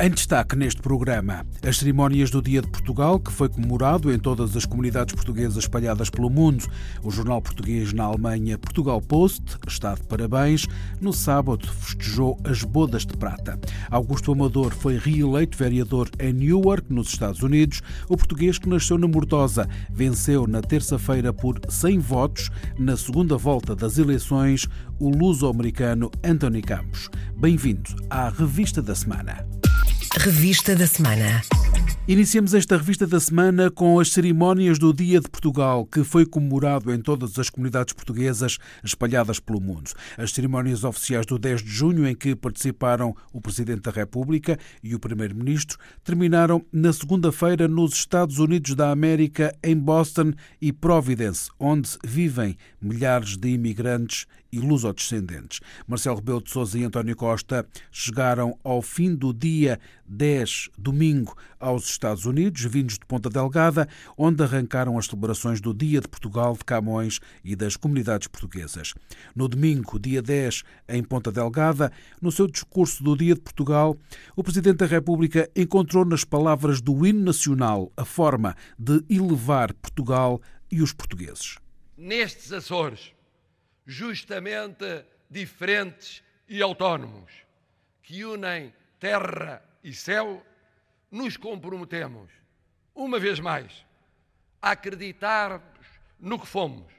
Em destaque neste programa, as cerimónias do Dia de Portugal, que foi comemorado em todas as comunidades portuguesas espalhadas pelo mundo. O jornal português na Alemanha, Portugal Post, está de parabéns. No sábado, festejou as bodas de prata. Augusto Amador foi reeleito vereador em Newark, nos Estados Unidos. O português que nasceu na Mortosa venceu na terça-feira por 100 votos, na segunda volta das eleições, o luso-americano Anthony Campos. Bem-vindo à Revista da Semana. Revista da Semana. Iniciamos esta revista da semana com as cerimónias do Dia de Portugal, que foi comemorado em todas as comunidades portuguesas espalhadas pelo mundo. As cerimónias oficiais do 10 de junho, em que participaram o Presidente da República e o Primeiro-Ministro, terminaram na segunda-feira nos Estados Unidos da América, em Boston e Providence, onde vivem milhares de imigrantes e lusodescendentes. Marcelo Rebelo de Sousa e António Costa chegaram ao fim do dia 10, domingo, aos Estados Unidos, vindos de Ponta Delgada, onde arrancaram as celebrações do Dia de Portugal de Camões e das comunidades portuguesas. No domingo, dia 10, em Ponta Delgada, no seu discurso do Dia de Portugal, o Presidente da República encontrou nas palavras do hino nacional a forma de elevar Portugal e os portugueses. Nestes Açores, justamente diferentes e autónomos, que unem terra e céu, nos comprometemos, uma vez mais, a acreditarmos no que fomos,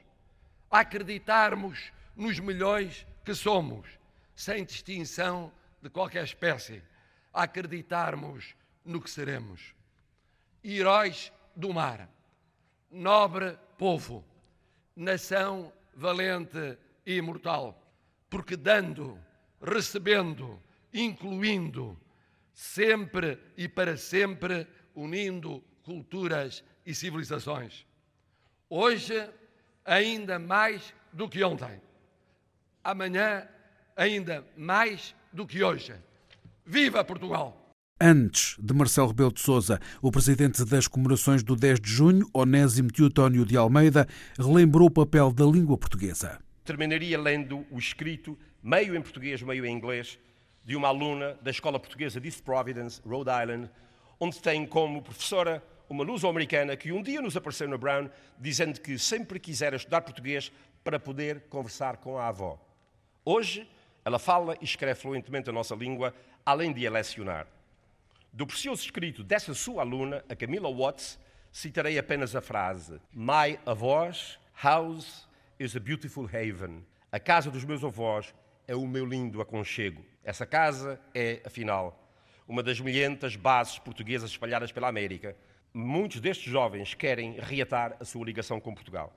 a acreditarmos nos milhões que somos, sem distinção de qualquer espécie, a acreditarmos no que seremos. Heróis do mar, nobre povo, nação valente e imortal, porque dando, recebendo, incluindo, sempre e para sempre unindo culturas e civilizações. Hoje, ainda mais do que ontem. Amanhã, ainda mais do que hoje. Viva Portugal! Antes de Marcelo Rebelo de Sousa, o presidente das comemorações do 10 de junho, Onésimo Teotónio de Almeida, relembrou o papel da língua portuguesa. Terminaria lendo o escrito, meio em português, meio em inglês, de uma aluna da Escola Portuguesa de East Providence, Rhode Island, onde tem como professora uma luso-americana que um dia nos apareceu no Brown dizendo que sempre quisera estudar português para poder conversar com a avó. Hoje, ela fala e escreve fluentemente a nossa língua, além de a lecionar. Do precioso escrito dessa sua aluna, a Camila Watts, citarei apenas a frase: My avós house is a beautiful haven. A casa dos meus avós é o meu lindo aconchego. Essa casa é, afinal, uma das milhentas bases portuguesas espalhadas pela América. Muitos destes jovens querem reatar a sua ligação com Portugal.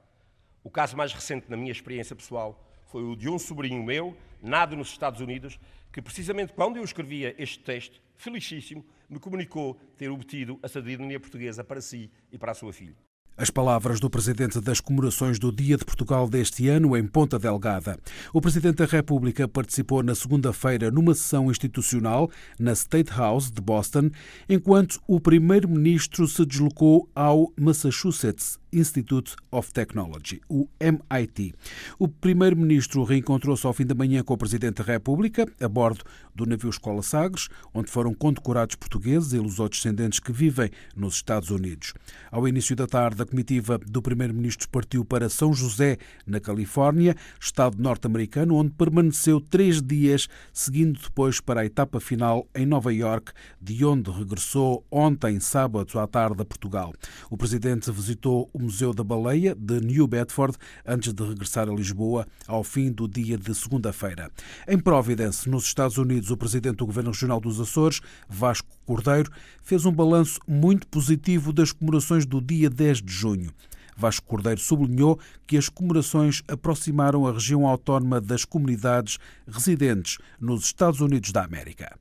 O caso mais recente na minha experiência pessoal foi o de um sobrinho meu, nado nos Estados Unidos, que precisamente quando eu escrevia este texto, felicíssimo, me comunicou ter obtido a cidadania portuguesa para si e para a sua filha. As palavras do presidente das comemorações do Dia de Portugal deste ano em Ponta Delgada. O presidente da República participou na segunda-feira numa sessão institucional na State House de Boston, enquanto o primeiro-ministro se deslocou ao Massachusetts Institute of Technology, o MIT. O primeiro-ministro reencontrou-se ao fim da manhã com o presidente da República a bordo do navio Escola Sagres, onde foram condecorados portugueses e lusodescendentes que vivem nos Estados Unidos. Ao início da tarde, a comitiva do primeiro-ministro partiu para São José, na Califórnia, estado norte-americano, onde permaneceu três dias, seguindo depois para a etapa final em Nova York, de onde regressou ontem, sábado à tarde, a Portugal. O presidente visitou o Museu da Baleia de New Bedford antes de regressar a Lisboa ao fim do dia de segunda-feira. Em Providence, nos Estados Unidos, o presidente do Governo Regional dos Açores, Vasco Cordeiro, fez um balanço muito positivo das comemorações do dia 10 de junho. Vasco Cordeiro sublinhou que as comemorações aproximaram a região autónoma das comunidades residentes nos Estados Unidos da América.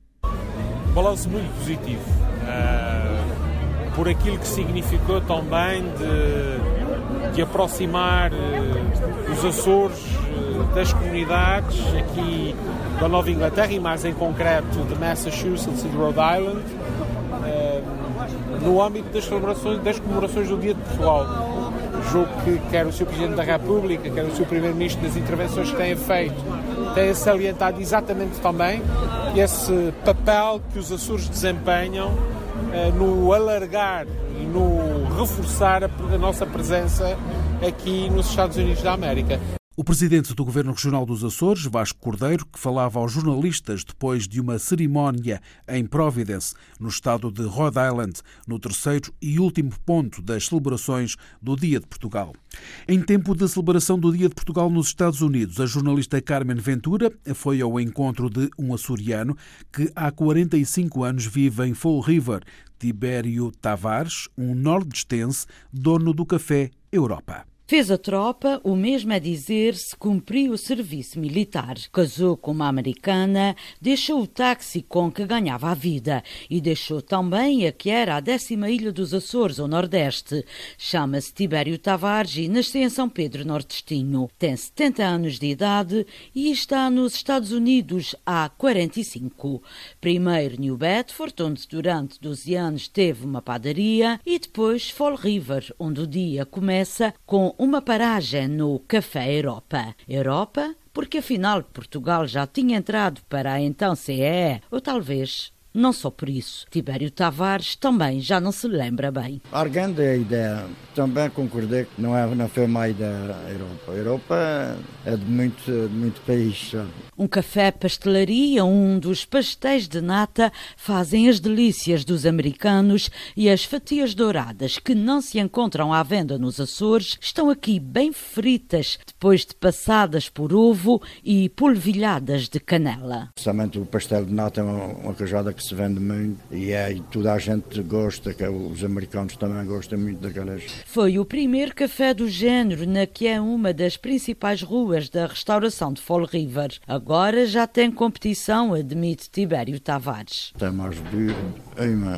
Balanço muito positivo, uh, por aquilo que significou também de, de aproximar uh, os Açores uh, das comunidades aqui da Nova Inglaterra e mais em concreto de Massachusetts e de Rhode Island, eh, no âmbito das celebrações, das comemorações do Dia de Portugal. Julgo que quer o Sr. Presidente da República, quer o Sr. Primeiro-Ministro das intervenções que têm feito, têm salientado exatamente também esse papel que os Açores desempenham eh, no alargar e no reforçar a nossa presença aqui nos Estados Unidos da América. O presidente do Governo Regional dos Açores, Vasco Cordeiro, que falava aos jornalistas depois de uma cerimónia em Providence, no estado de Rhode Island, no terceiro e último ponto das celebrações do Dia de Portugal. Em tempo da celebração do Dia de Portugal nos Estados Unidos, a jornalista Carmen Ventura foi ao encontro de um açoriano que há 45 anos vive em Fall River, Tibério Tavares, um nordestense, dono do café Europa. Fez a tropa, o mesmo é dizer, se cumpriu o serviço militar. Casou com uma americana, deixou o táxi com que ganhava a vida e deixou também a que era a décima ilha dos Açores, ao Nordeste. Chama-se Tibério Tavares e nasceu em São Pedro Nordestino. Tem 70 anos de idade e está nos Estados Unidos há 45. Primeiro New Bedford, onde durante 12 anos teve uma padaria, e depois Fall River, onde o dia começa com uma paragem no Café Europa. Europa, porque afinal Portugal já tinha entrado para a então CEE, ou talvez não só por isso, Tibério Tavares também já não se lembra bem. A ideia, também concordei que não, é, não foi má ideia a Europa. A Europa é de muito, muito país. Sabe? Um café pastelaria, um dos pastéis de nata fazem as delícias dos americanos e as fatias douradas que não se encontram à venda nos Açores estão aqui bem fritas, depois de passadas por ovo e polvilhadas de canela. Somente o pastel de nata é uma, uma que se vende muito e, é, e toda a gente gosta, que é, os americanos também gostam muito daquelas. Foi o primeiro café do género na que é uma das principais ruas da restauração de Fall River. Agora já tem competição, admite Tibério Tavares. Tem mais bebido,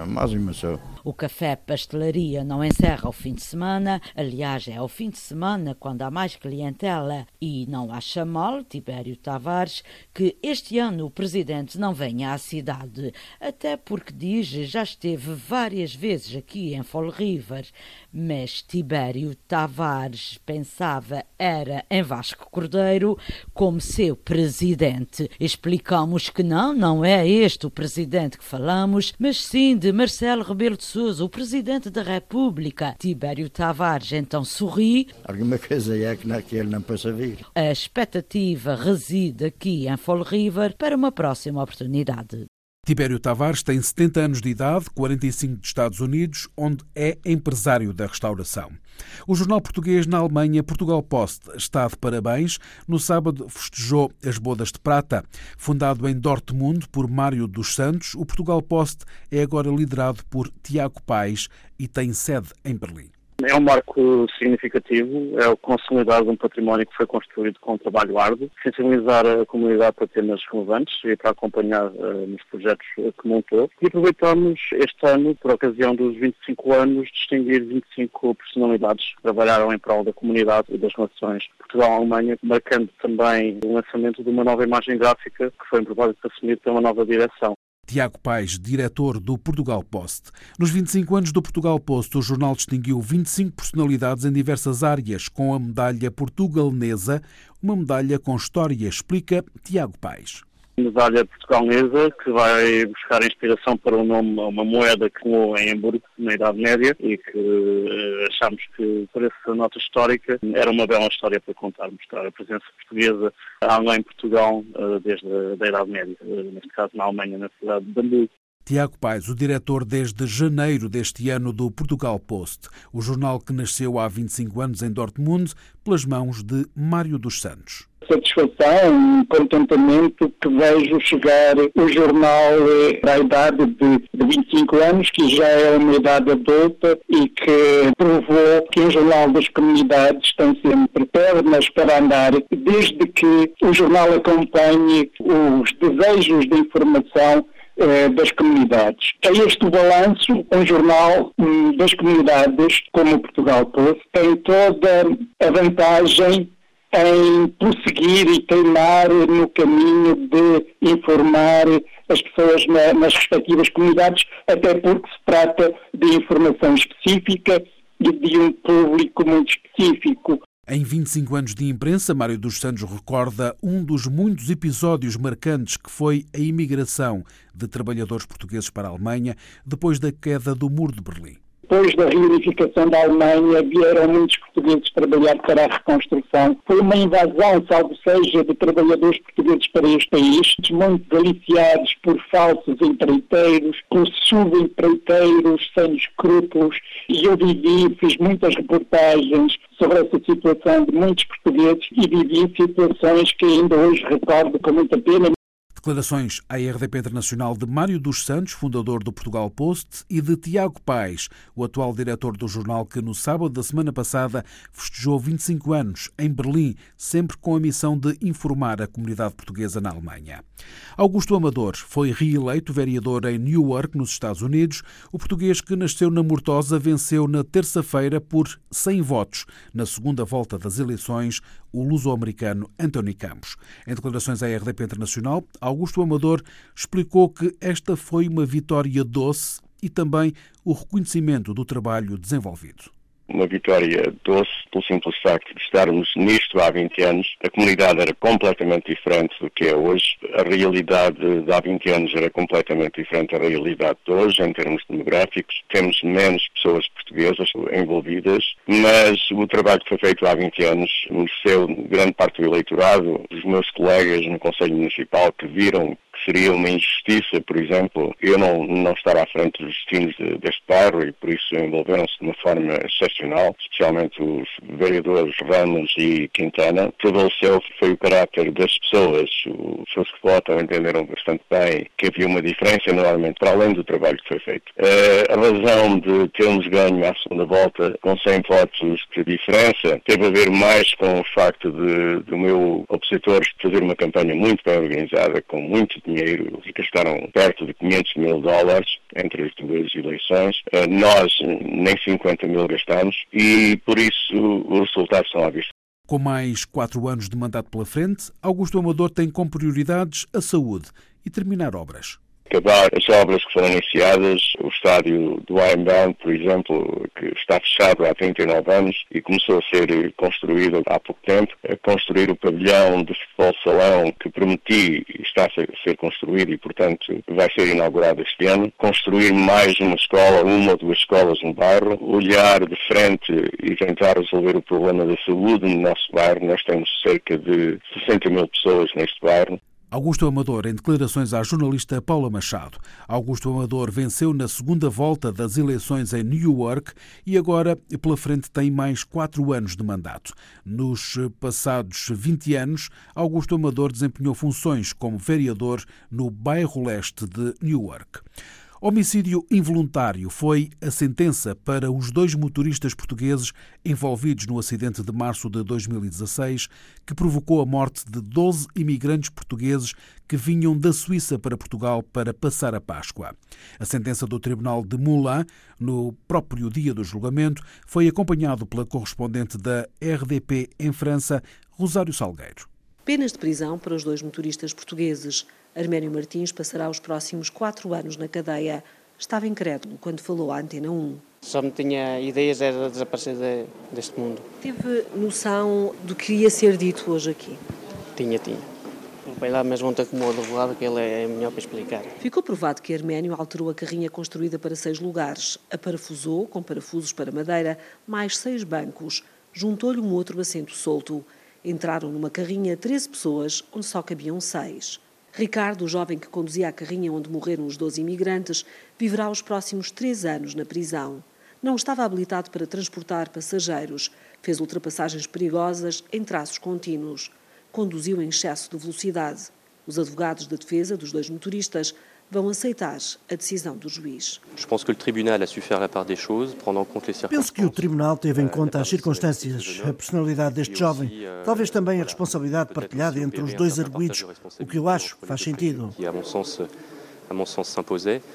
mais uma só. O café pastelaria não encerra o fim de semana, aliás, é ao fim de semana quando há mais clientela. E não acha mal, Tibério Tavares, que este ano o presidente não venha à cidade, até porque diz já esteve várias vezes aqui em Fall River. Mas Tibério Tavares pensava era em Vasco Cordeiro como seu presidente. Explicamos que não, não é este o presidente que falamos, mas sim de Marcelo Rebelo de Sousa, o Presidente da República. Tibério Tavares então sorri. Alguma coisa é que, não, que ele não possa vir. A expectativa reside aqui em Fall River para uma próxima oportunidade. Tibério Tavares tem 70 anos de idade, 45 dos Estados Unidos, onde é empresário da restauração. O jornal português na Alemanha, Portugal Post, está de parabéns. No sábado festejou as Bodas de Prata. Fundado em Dortmund por Mário dos Santos, o Portugal Post é agora liderado por Tiago Paes e tem sede em Berlim. É um marco significativo, é o consolidar de um património que foi construído com um trabalho árduo, sensibilizar a comunidade para temas relevantes e para acompanhar uh, nos projetos que montou. E aproveitamos este ano, por ocasião dos 25 anos, distinguir 25 personalidades que trabalharam em prol da comunidade e das relações Portugal-Alemanha, marcando também o lançamento de uma nova imagem gráfica que foi em propósito assumido pela nova direção. Tiago Paes, diretor do Portugal Post. Nos 25 anos do Portugal Post, o jornal distinguiu 25 personalidades em diversas áreas, com a medalha portugalnesa, uma medalha com história, explica Tiago Paes medalha portugalesa que vai buscar inspiração para o nome uma moeda que voou em Hamburgo na Idade Média e que uh, achámos que por essa nota histórica era uma bela história para contar, mostrar a presença portuguesa além em Portugal uh, desde a Idade Média, uh, neste caso na Alemanha, na cidade de Hamburgo. Tiago Paes, o diretor desde janeiro deste ano do Portugal Post, o jornal que nasceu há 25 anos em Dortmund, pelas mãos de Mário dos Santos satisfação e contentamento que vejo chegar o jornal à idade de 25 anos, que já é uma idade adulta e que provou que o Jornal das Comunidades tem sempre pernas para andar, desde que o jornal acompanhe os desejos de informação eh, das comunidades. É este o balanço, um jornal das comunidades, como o Portugal Post, tem toda a vantagem em prosseguir e teimar no caminho de informar as pessoas na, nas respectivas comunidades, até porque se trata de informação específica e de um público muito específico. Em 25 anos de imprensa, Mário dos Santos recorda um dos muitos episódios marcantes que foi a imigração de trabalhadores portugueses para a Alemanha depois da queda do Muro de Berlim depois da reunificação da Alemanha, vieram muitos portugueses trabalhar para a reconstrução. Foi uma invasão, salvo seja, de trabalhadores portugueses para este país, muito aliciados por falsos empreiteiros, por subempreiteiros sem escrúpulos. E eu vivi, fiz muitas reportagens sobre essa situação de muitos portugueses e vivi situações que ainda hoje recordo com muita pena. Declarações à RDP Internacional de Mário dos Santos, fundador do Portugal Post, e de Tiago Paes, o atual diretor do jornal que no sábado da semana passada festejou 25 anos em Berlim, sempre com a missão de informar a comunidade portuguesa na Alemanha. Augusto Amador foi reeleito vereador em Newark, nos Estados Unidos. O português que nasceu na Mortosa venceu na terça-feira por 100 votos na segunda volta das eleições o luso-americano Anthony Campos. Em declarações à RDP Internacional, Augusto Amador explicou que esta foi uma vitória doce e também o reconhecimento do trabalho desenvolvido uma vitória doce pelo simples facto de estarmos nisto há 20 anos. A comunidade era completamente diferente do que é hoje. A realidade de há 20 anos era completamente diferente da realidade de hoje, em termos demográficos. Temos menos pessoas portuguesas envolvidas, mas o trabalho que foi feito há 20 anos mereceu grande parte do eleitorado. Os meus colegas no Conselho Municipal que viram seria uma injustiça, por exemplo, eu não, não estar à frente dos destinos de, deste bairro e por isso envolveram-se de uma forma excepcional, especialmente os vereadores Ramos e Quintana. Prevaleceu foi o caráter das pessoas. Os pessoas que votam entenderam bastante bem que havia uma diferença enorme para além do trabalho que foi feito. Eh, a razão de termos ganho à segunda volta com 100 votos de diferença teve a ver mais com o facto de, do meu opositor fazer uma campanha muito bem organizada, com muito dinheiro dinheiro, gastaram perto de 500 mil dólares entre as duas eleições. Eh, nós nem 50 mil gastamos e, por isso, os resultados são à vista. Com mais quatro anos de mandato pela frente, Augusto Amador tem como prioridades a saúde e terminar obras acabar as obras que foram iniciadas, o estádio do Ironbound, por exemplo, que está fechado há 39 anos e começou a ser construído há pouco tempo, a construir o pavilhão de futebol salão que prometi está a ser construído e, portanto, vai ser inaugurado este ano, construir mais uma escola, uma ou duas escolas no bairro, olhar de frente e tentar resolver o problema da saúde no nosso bairro. Nós temos cerca de 60 mil pessoas neste bairro. Augusto Amador, em declarações à jornalista Paula Machado. Augusto Amador venceu na segunda volta das eleições em Newark e agora, pela frente, tem mais quatro anos de mandato. Nos passados 20 anos, Augusto Amador desempenhou funções como vereador no bairro leste de Newark. Homicídio involuntário foi a sentença para os dois motoristas portugueses envolvidos no acidente de março de 2016, que provocou a morte de 12 imigrantes portugueses que vinham da Suíça para Portugal para passar a Páscoa. A sentença do Tribunal de Moulin, no próprio dia do julgamento, foi acompanhado pela correspondente da RDP em França, Rosário Salgueiro. Penas de prisão para os dois motoristas portugueses. Arménio Martins passará os próximos quatro anos na cadeia. Estava incrédulo quando falou à Antena 1. Só me tinha ideias de desaparecer de, deste mundo. Teve noção do que ia ser dito hoje aqui? Tinha, tinha. Vai lá mesmo ontem como o advogado, que ele é melhor para explicar. Ficou provado que Arménio alterou a carrinha construída para seis lugares, a parafusou com parafusos para madeira, mais seis bancos, juntou-lhe um outro assento solto. Entraram numa carrinha 13 pessoas, onde só cabiam seis. Ricardo, o jovem que conduzia a carrinha onde morreram os 12 imigrantes, viverá os próximos três anos na prisão. Não estava habilitado para transportar passageiros, fez ultrapassagens perigosas em traços contínuos, conduziu em excesso de velocidade. Os advogados da defesa dos dois motoristas vão aceitar a decisão do juiz. Penso que o tribunal teve em conta as circunstâncias, a personalidade deste jovem, talvez também a responsabilidade partilhada entre os dois arguídos, o que eu acho faz sentido.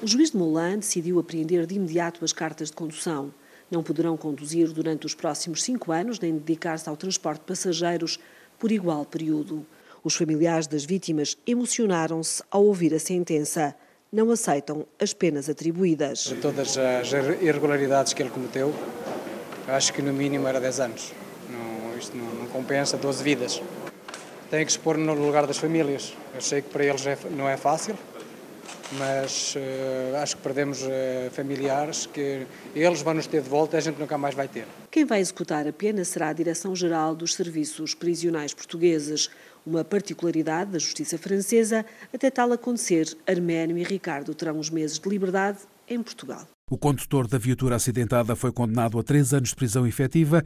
O juiz de Moulin decidiu apreender de imediato as cartas de condução. Não poderão conduzir durante os próximos cinco anos nem dedicar-se ao transporte de passageiros por igual período. Os familiares das vítimas emocionaram-se ao ouvir a sentença. Não aceitam as penas atribuídas. De todas as irregularidades que ele cometeu, acho que no mínimo era 10 anos. Não, isto não, não compensa 12 vidas. Tem que pôr no lugar das famílias. Eu sei que para eles é, não é fácil, mas uh, acho que perdemos uh, familiares que eles vão nos ter de volta e a gente nunca mais vai ter. Quem vai executar a pena será a Direção-Geral dos Serviços Prisionais Portugueses, uma particularidade da justiça francesa. Até tal acontecer, Arménio e Ricardo terão uns meses de liberdade em Portugal. O condutor da viatura acidentada foi condenado a três anos de prisão efetiva.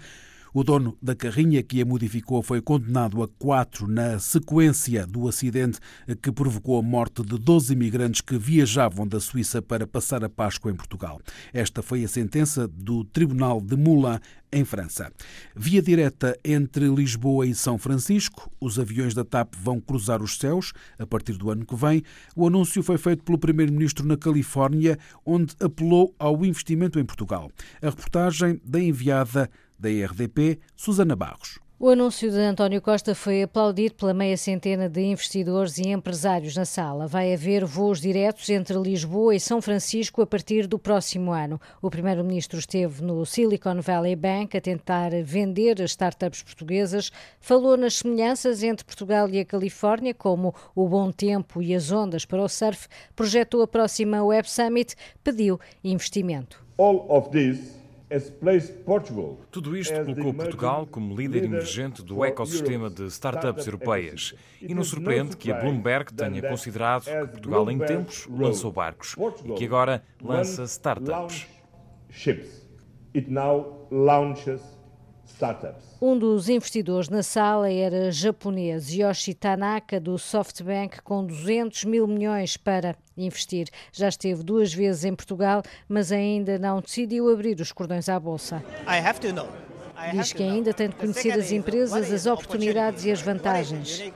O dono da carrinha que a modificou foi condenado a quatro na sequência do acidente que provocou a morte de 12 imigrantes que viajavam da Suíça para passar a Páscoa em Portugal. Esta foi a sentença do Tribunal de Moulins, em França. Via direta entre Lisboa e São Francisco, os aviões da TAP vão cruzar os céus a partir do ano que vem. O anúncio foi feito pelo primeiro-ministro na Califórnia, onde apelou ao investimento em Portugal. A reportagem da enviada da RDP, Susana Barros. O anúncio de António Costa foi aplaudido pela meia centena de investidores e empresários na sala. Vai haver voos diretos entre Lisboa e São Francisco a partir do próximo ano. O primeiro-ministro esteve no Silicon Valley Bank a tentar vender as startups portuguesas, falou nas semelhanças entre Portugal e a Califórnia, como o bom tempo e as ondas para o surf, projetou a próxima Web Summit, pediu investimento. All of this tudo isto colocou Portugal como líder emergente do ecossistema de startups europeias e não surpreende que a Bloomberg tenha considerado que Portugal, em tempos, lançou barcos e que agora lança startups. It now launches. Um dos investidores na sala era japonês, Yoshi Tanaka, do SoftBank, com 200 mil milhões para investir. Já esteve duas vezes em Portugal, mas ainda não decidiu abrir os cordões à Bolsa. Diz que ainda tem de conhecer as empresas, as oportunidades e as vantagens.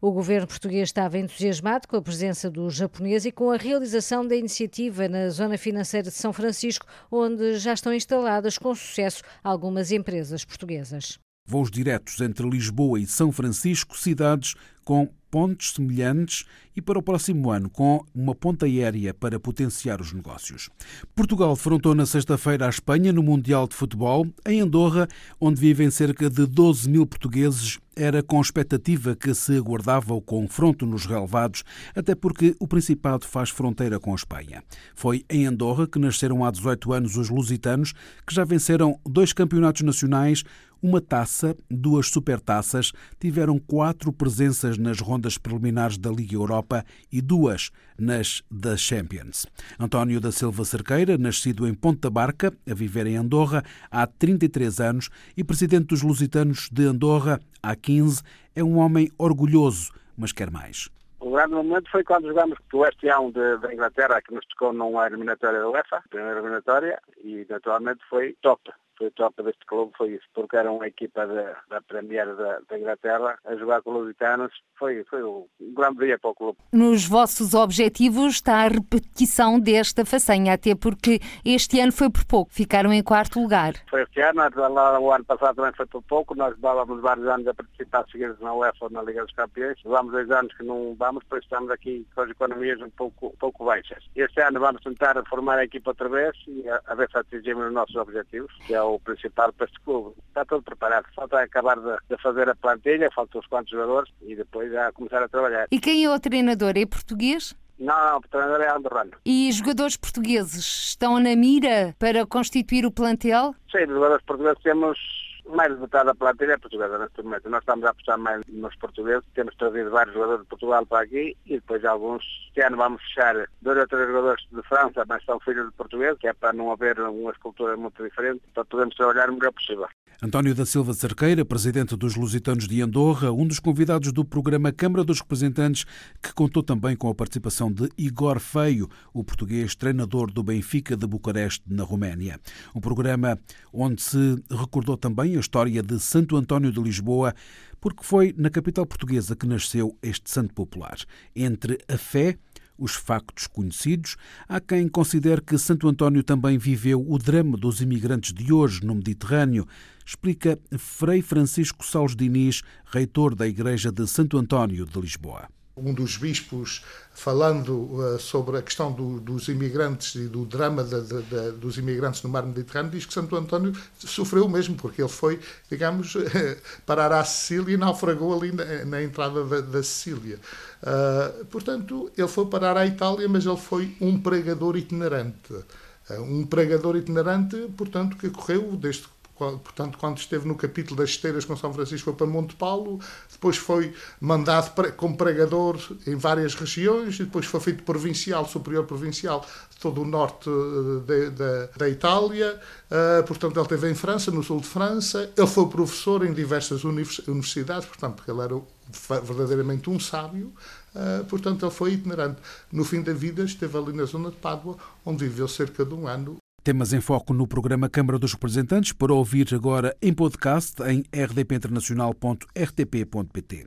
O governo português estava entusiasmado com a presença do japonês e com a realização da iniciativa na zona financeira de São Francisco, onde já estão instaladas com sucesso algumas empresas portuguesas. Voos diretos entre Lisboa e São Francisco, cidades com pontos semelhantes e para o próximo ano com uma ponta aérea para potenciar os negócios. Portugal defrontou na sexta-feira a Espanha no Mundial de Futebol, em Andorra, onde vivem cerca de 12 mil portugueses. Era com expectativa que se aguardava o confronto nos relevados, até porque o Principado faz fronteira com a Espanha. Foi em Andorra que nasceram há 18 anos os lusitanos, que já venceram dois campeonatos nacionais, uma taça, duas supertaças, tiveram quatro presenças nas rondas preliminares da Liga Europa e duas nas da Champions. António da Silva Cerqueira, nascido em Ponta Barca, a viver em Andorra há 33 anos e presidente dos Lusitanos de Andorra há 15, é um homem orgulhoso, mas quer mais. O grande momento foi quando jogámos com o West Ham da Inglaterra, que nos tocou numa eliminatória da UEFA, primeira eliminatória, e naturalmente foi top foi top deste clube foi isso, porque era uma equipa da, da Premier da, da, Inglaterra a jogar com os lusitanos, foi, foi um grande dia para o clube. Nos vossos objetivos está a repetição desta façanha, até porque este ano foi por pouco, ficaram em quarto lugar. Foi este ano, lá, o ano passado também foi por pouco, nós levávamos vários anos a participar seguidos na UEFA na Liga dos Campeões, levamos dois anos que não vamos, pois estamos aqui com as economias um pouco, pouco baixas. Este ano vamos tentar formar a equipa outra vez e a, a ver se atingimos os nossos objetivos, que é o principal para este clube. Está tudo preparado, falta acabar de, de fazer a plantilha, faltam uns quantos jogadores e depois já começar a trabalhar. E quem é o treinador? É português? Não, não, o treinador é andorrano. E jogadores portugueses estão na mira para constituir o plantel? Sim, jogadores portugueses temos mais de metade da plantilha é portuguesa neste momento. Nós estamos a apostar mais nos portugueses. Temos trazido vários jogadores de Portugal para aqui e depois alguns. Este ano vamos fechar dois ou três jogadores de França, mas são filhos de português, que é para não haver uma escultura muito diferente, para podermos trabalhar o melhor possível. António da Silva Cerqueira, presidente dos Lusitanos de Andorra, um dos convidados do programa Câmara dos Representantes, que contou também com a participação de Igor Feio, o português treinador do Benfica de Bucareste, na Roménia. Um programa onde se recordou também a história de Santo António de Lisboa, porque foi na capital portuguesa que nasceu este santo popular. Entre a fé, os factos conhecidos. Há quem considere que Santo António também viveu o drama dos imigrantes de hoje no Mediterrâneo, explica Frei Francisco Salles Diniz, reitor da Igreja de Santo António de Lisboa um dos bispos falando uh, sobre a questão do, dos imigrantes e do drama dos imigrantes no mar Mediterrâneo, diz que Santo António sofreu mesmo, porque ele foi, digamos, parar à Sicília e naufragou ali na, na entrada da, da Sicília. Uh, portanto, ele foi parar à Itália, mas ele foi um pregador itinerante. Uh, um pregador itinerante, portanto, que correu desde portanto, quando esteve no capítulo das esteiras com São Francisco foi para Monte Paulo, depois foi mandado como pregador em várias regiões, e depois foi feito provincial, superior provincial de todo o norte eh, de, de, da Itália, uh, portanto ele esteve em França, no sul de França, ele foi professor em diversas universidades, portanto, porque ele era verdadeiramente um sábio, uh, portanto ele foi itinerante. No fim da vida esteve ali na zona de Pádua, onde viveu cerca de um ano Temas em foco no programa Câmara dos Representantes para ouvir agora em podcast em rdpinternacional.rtp.pt.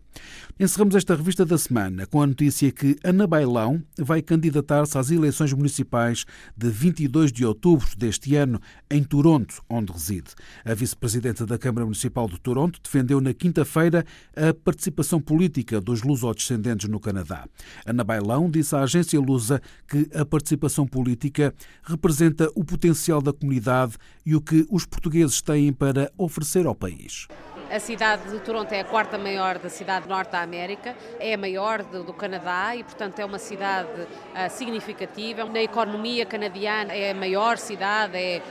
Encerramos esta revista da semana com a notícia que Ana Bailão vai candidatar-se às eleições municipais de 22 de outubro deste ano em Toronto, onde reside. A vice-presidenta da Câmara Municipal de Toronto defendeu na quinta-feira a participação política dos lusodescendentes no Canadá. Ana Bailão disse à agência Lusa que a participação política representa o potencial potencial da comunidade e o que os portugueses têm para oferecer ao país. A cidade de Toronto é a quarta maior da cidade Norte da América, é a maior do, do Canadá e, portanto, é uma cidade uh, significativa. Na economia canadiana é a maior cidade, é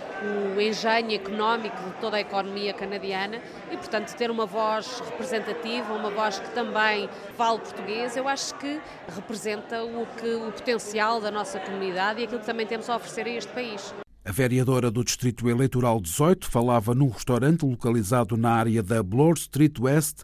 o engenho económico de toda a economia canadiana e, portanto, ter uma voz representativa, uma voz que também fale português, eu acho que representa o, que, o potencial da nossa comunidade e aquilo que também temos a oferecer a este país. A vereadora do Distrito Eleitoral 18 falava num restaurante localizado na área da Bloor Street West,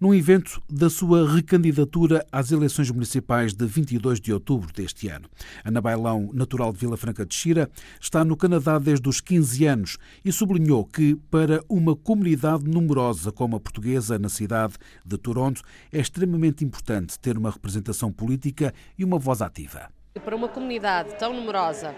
num evento da sua recandidatura às eleições municipais de 22 de outubro deste ano. Ana Bailão, natural de Vila Franca de Xira, está no Canadá desde os 15 anos e sublinhou que, para uma comunidade numerosa como a portuguesa na cidade de Toronto, é extremamente importante ter uma representação política e uma voz ativa. Para uma comunidade tão numerosa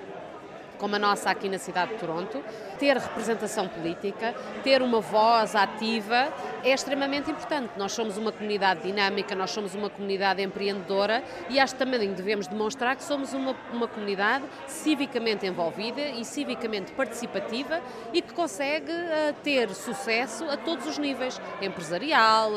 como a nossa aqui na cidade de Toronto, ter representação política, ter uma voz ativa é extremamente importante. Nós somos uma comunidade dinâmica, nós somos uma comunidade empreendedora e acho que também devemos demonstrar que somos uma, uma comunidade civicamente envolvida e civicamente participativa e que consegue uh, ter sucesso a todos os níveis, empresarial,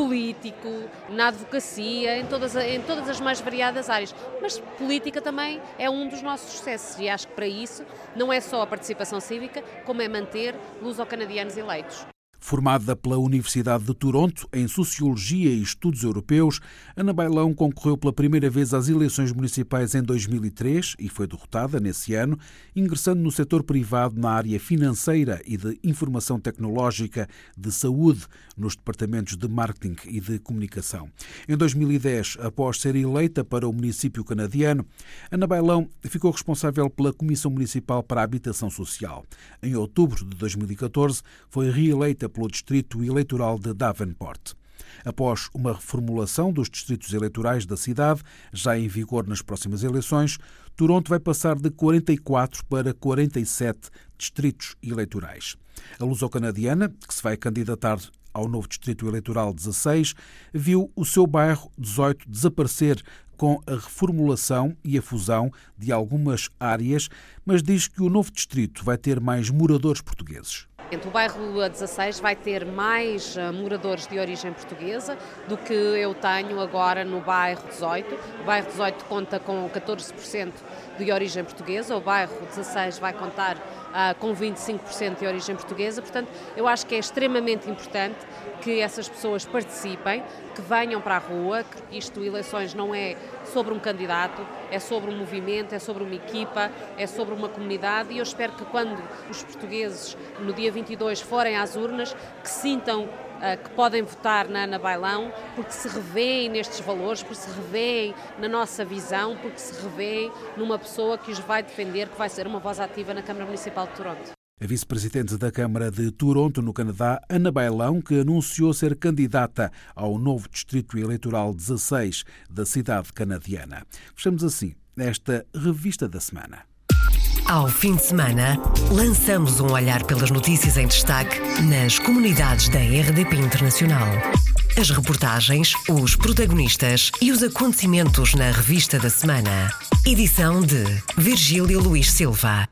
político, na advocacia, em todas, em todas as mais variadas áreas. Mas política também é um dos nossos sucessos e acho que para isso não é só a participação cívica, como é manter luso-canadianos eleitos. Formada pela Universidade de Toronto em Sociologia e Estudos Europeus, Ana Bailão concorreu pela primeira vez às eleições municipais em 2003 e foi derrotada nesse ano, ingressando no setor privado na área financeira e de informação tecnológica, de saúde, nos departamentos de marketing e de comunicação. Em 2010, após ser eleita para o município canadiano, Ana Bailão ficou responsável pela Comissão Municipal para a Habitação Social. Em outubro de 2014, foi reeleita pelo Distrito Eleitoral de Davenport. Após uma reformulação dos distritos eleitorais da cidade, já em vigor nas próximas eleições, Toronto vai passar de 44 para 47 distritos eleitorais. A luso-canadiana, que se vai candidatar ao novo Distrito Eleitoral 16, viu o seu bairro 18 desaparecer com a reformulação e a fusão de algumas áreas, mas diz que o novo distrito vai ter mais moradores portugueses. O bairro 16 vai ter mais eh, moradores de origem portuguesa do que eu tenho agora no bairro 18. O bairro 18 conta com 14% de origem portuguesa, o bairro 16 vai contar uh, com 25% de origem portuguesa. Portanto, eu acho que é extremamente importante que essas pessoas participem, que venham para a rua, que isto, eleições, não é sobre um candidato, é sobre um movimento, é sobre uma equipa, é sobre uma comunidade e eu espero que quando os portugueses, no dia 22, forem às urnas, que sintam uh, que podem votar na Ana Bailão, porque se revêem nestes valores, porque se revêem na nossa visão, porque se revêem numa pessoa que os vai defender, que vai ser uma voz ativa na Câmara Municipal de Toronto. A vice-presidente da Câmara de Toronto, no Canadá, Ana Bailão, que anunciou ser candidata ao novo Distrito Eleitoral 16 da cidade canadiana. Fechamos assim esta revista da semana. Ao fim de semana, lançamos um olhar pelas notícias em destaque nas comunidades da RDP Internacional. As reportagens, os protagonistas e os acontecimentos na revista da semana. Edição de Virgílio Luís Silva.